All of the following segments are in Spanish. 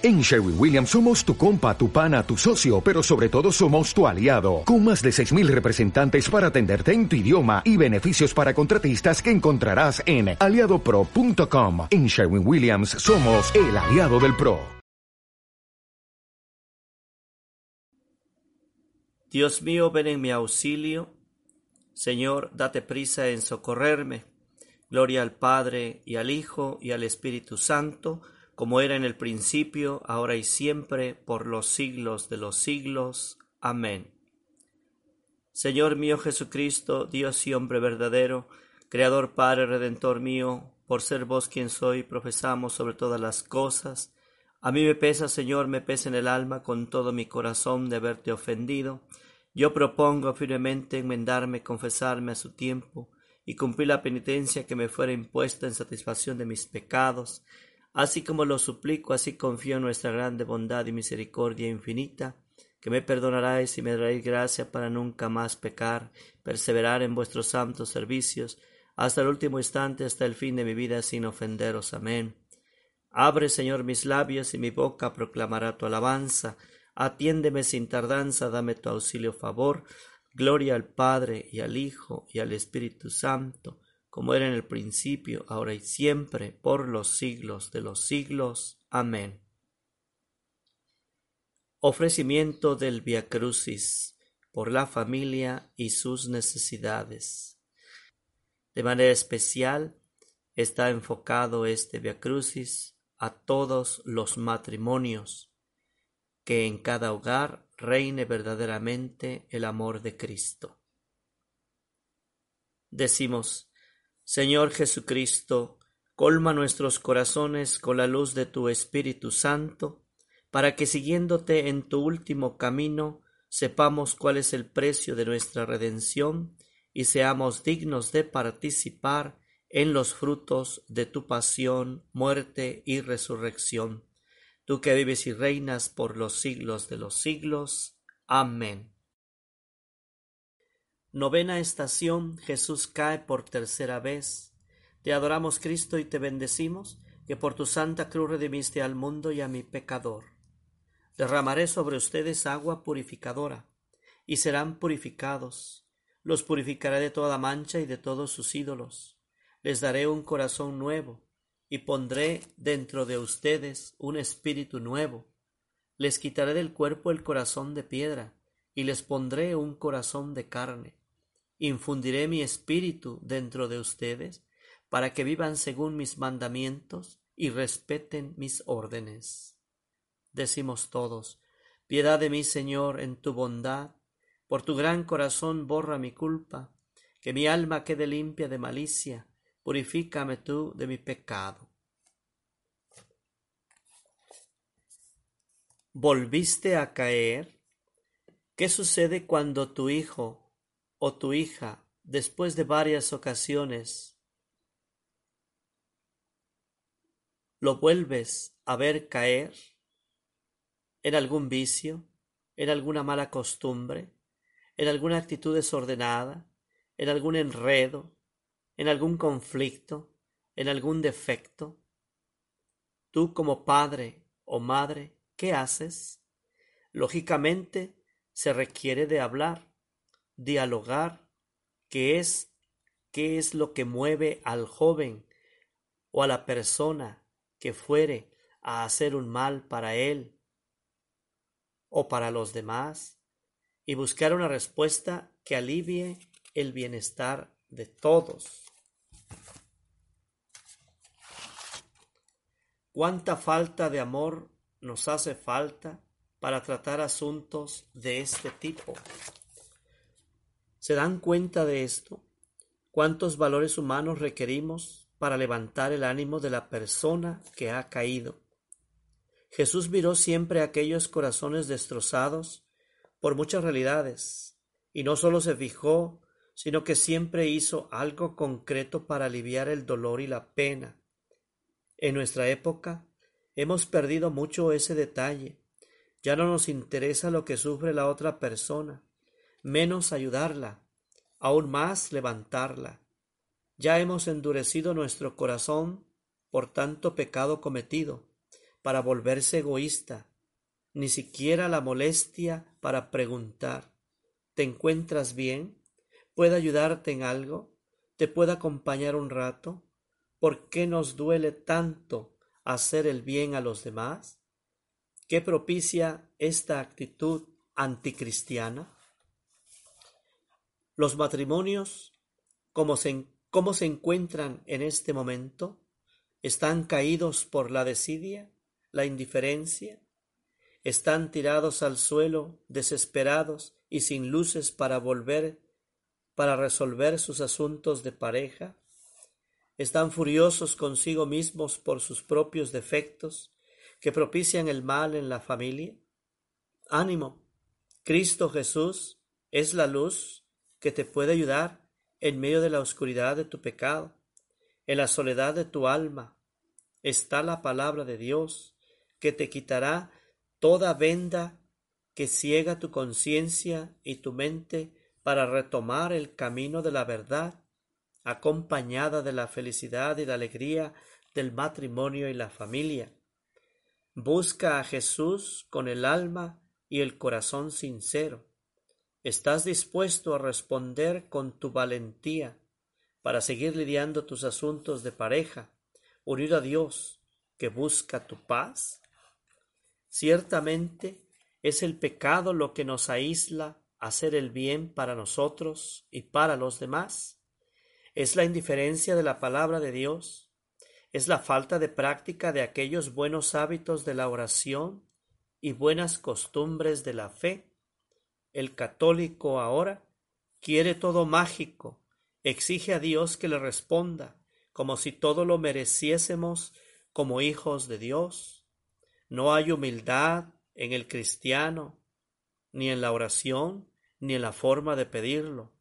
En Sherwin Williams somos tu compa, tu pana, tu socio, pero sobre todo somos tu aliado, con más de 6.000 representantes para atenderte en tu idioma y beneficios para contratistas que encontrarás en aliadopro.com. En Sherwin Williams somos el aliado del PRO. Dios mío, ven en mi auxilio. Señor, date prisa en socorrerme. Gloria al Padre y al Hijo y al Espíritu Santo como era en el principio, ahora y siempre, por los siglos de los siglos. Amén. Señor mío Jesucristo, Dios y hombre verdadero, Creador Padre Redentor mío, por ser vos quien soy, profesamos sobre todas las cosas. A mí me pesa, Señor, me pesa en el alma con todo mi corazón de haberte ofendido. Yo propongo firmemente enmendarme, confesarme a su tiempo y cumplir la penitencia que me fuera impuesta en satisfacción de mis pecados Así como lo suplico, así confío en nuestra grande bondad y misericordia infinita, que me perdonaráis y me daréis gracia para nunca más pecar, perseverar en vuestros santos servicios, hasta el último instante, hasta el fin de mi vida, sin ofenderos. Amén. Abre, Señor, mis labios y mi boca proclamará tu alabanza. Atiéndeme sin tardanza, dame tu auxilio favor. Gloria al Padre y al Hijo y al Espíritu Santo como era en el principio, ahora y siempre, por los siglos de los siglos. Amén. Ofrecimiento del Via Crucis por la familia y sus necesidades. De manera especial está enfocado este Via Crucis a todos los matrimonios, que en cada hogar reine verdaderamente el amor de Cristo. Decimos, Señor Jesucristo, colma nuestros corazones con la luz de tu Espíritu Santo, para que siguiéndote en tu último camino, sepamos cuál es el precio de nuestra redención y seamos dignos de participar en los frutos de tu pasión, muerte y resurrección. Tú que vives y reinas por los siglos de los siglos. Amén. Novena estación Jesús cae por tercera vez. Te adoramos Cristo y te bendecimos, que por tu santa cruz redimiste al mundo y a mi pecador. Derramaré sobre ustedes agua purificadora, y serán purificados. Los purificaré de toda mancha y de todos sus ídolos. Les daré un corazón nuevo, y pondré dentro de ustedes un espíritu nuevo. Les quitaré del cuerpo el corazón de piedra, y les pondré un corazón de carne infundiré mi espíritu dentro de ustedes, para que vivan según mis mandamientos y respeten mis órdenes. Decimos todos, piedad de mí, Señor, en tu bondad, por tu gran corazón borra mi culpa, que mi alma quede limpia de malicia, purifícame tú de mi pecado. ¿Volviste a caer? ¿Qué sucede cuando tu hijo o tu hija, después de varias ocasiones, lo vuelves a ver caer en algún vicio, en alguna mala costumbre, en alguna actitud desordenada, en algún enredo, en algún conflicto, en algún defecto. Tú como padre o madre, ¿qué haces? Lógicamente se requiere de hablar dialogar qué es qué es lo que mueve al joven o a la persona que fuere a hacer un mal para él o para los demás y buscar una respuesta que alivie el bienestar de todos. ¿Cuánta falta de amor nos hace falta para tratar asuntos de este tipo? ¿Se dan cuenta de esto? ¿Cuántos valores humanos requerimos para levantar el ánimo de la persona que ha caído? Jesús miró siempre aquellos corazones destrozados por muchas realidades, y no solo se fijó, sino que siempre hizo algo concreto para aliviar el dolor y la pena. En nuestra época hemos perdido mucho ese detalle. Ya no nos interesa lo que sufre la otra persona menos ayudarla, aún más levantarla. Ya hemos endurecido nuestro corazón por tanto pecado cometido, para volverse egoísta, ni siquiera la molestia para preguntar ¿Te encuentras bien? ¿Puedo ayudarte en algo? ¿Te puedo acompañar un rato? ¿Por qué nos duele tanto hacer el bien a los demás? ¿Qué propicia esta actitud anticristiana? Los matrimonios, ¿cómo se, cómo se encuentran en este momento? ¿Están caídos por la desidia, la indiferencia? ¿Están tirados al suelo, desesperados y sin luces para volver, para resolver sus asuntos de pareja? ¿Están furiosos consigo mismos por sus propios defectos que propician el mal en la familia? Ánimo, Cristo Jesús es la luz que te puede ayudar en medio de la oscuridad de tu pecado. En la soledad de tu alma está la palabra de Dios que te quitará toda venda que ciega tu conciencia y tu mente para retomar el camino de la verdad, acompañada de la felicidad y la alegría del matrimonio y la familia. Busca a Jesús con el alma y el corazón sincero. ¿Estás dispuesto a responder con tu valentía para seguir lidiando tus asuntos de pareja, unido a Dios que busca tu paz? Ciertamente es el pecado lo que nos aísla hacer el bien para nosotros y para los demás. Es la indiferencia de la palabra de Dios. Es la falta de práctica de aquellos buenos hábitos de la oración y buenas costumbres de la fe. El católico ahora quiere todo mágico, exige a Dios que le responda, como si todo lo mereciésemos como hijos de Dios. No hay humildad en el cristiano, ni en la oración, ni en la forma de pedirlo.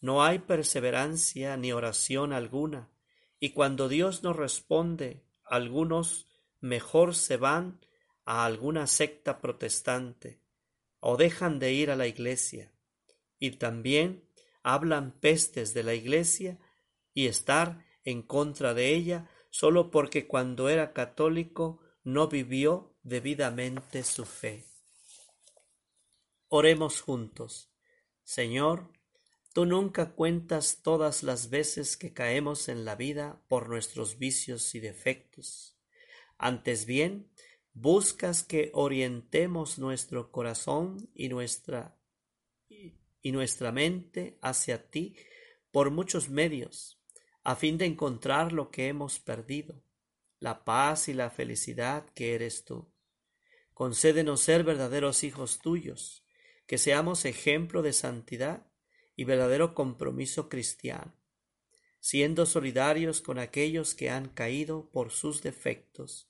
No hay perseverancia ni oración alguna. Y cuando Dios nos responde, algunos mejor se van a alguna secta protestante o dejan de ir a la iglesia. Y también hablan pestes de la iglesia y estar en contra de ella solo porque cuando era católico no vivió debidamente su fe. Oremos juntos. Señor, tú nunca cuentas todas las veces que caemos en la vida por nuestros vicios y defectos. Antes bien, buscas que orientemos nuestro corazón y nuestra y nuestra mente hacia ti por muchos medios, a fin de encontrar lo que hemos perdido la paz y la felicidad que eres tú. Concédenos ser verdaderos hijos tuyos, que seamos ejemplo de santidad y verdadero compromiso cristiano, siendo solidarios con aquellos que han caído por sus defectos.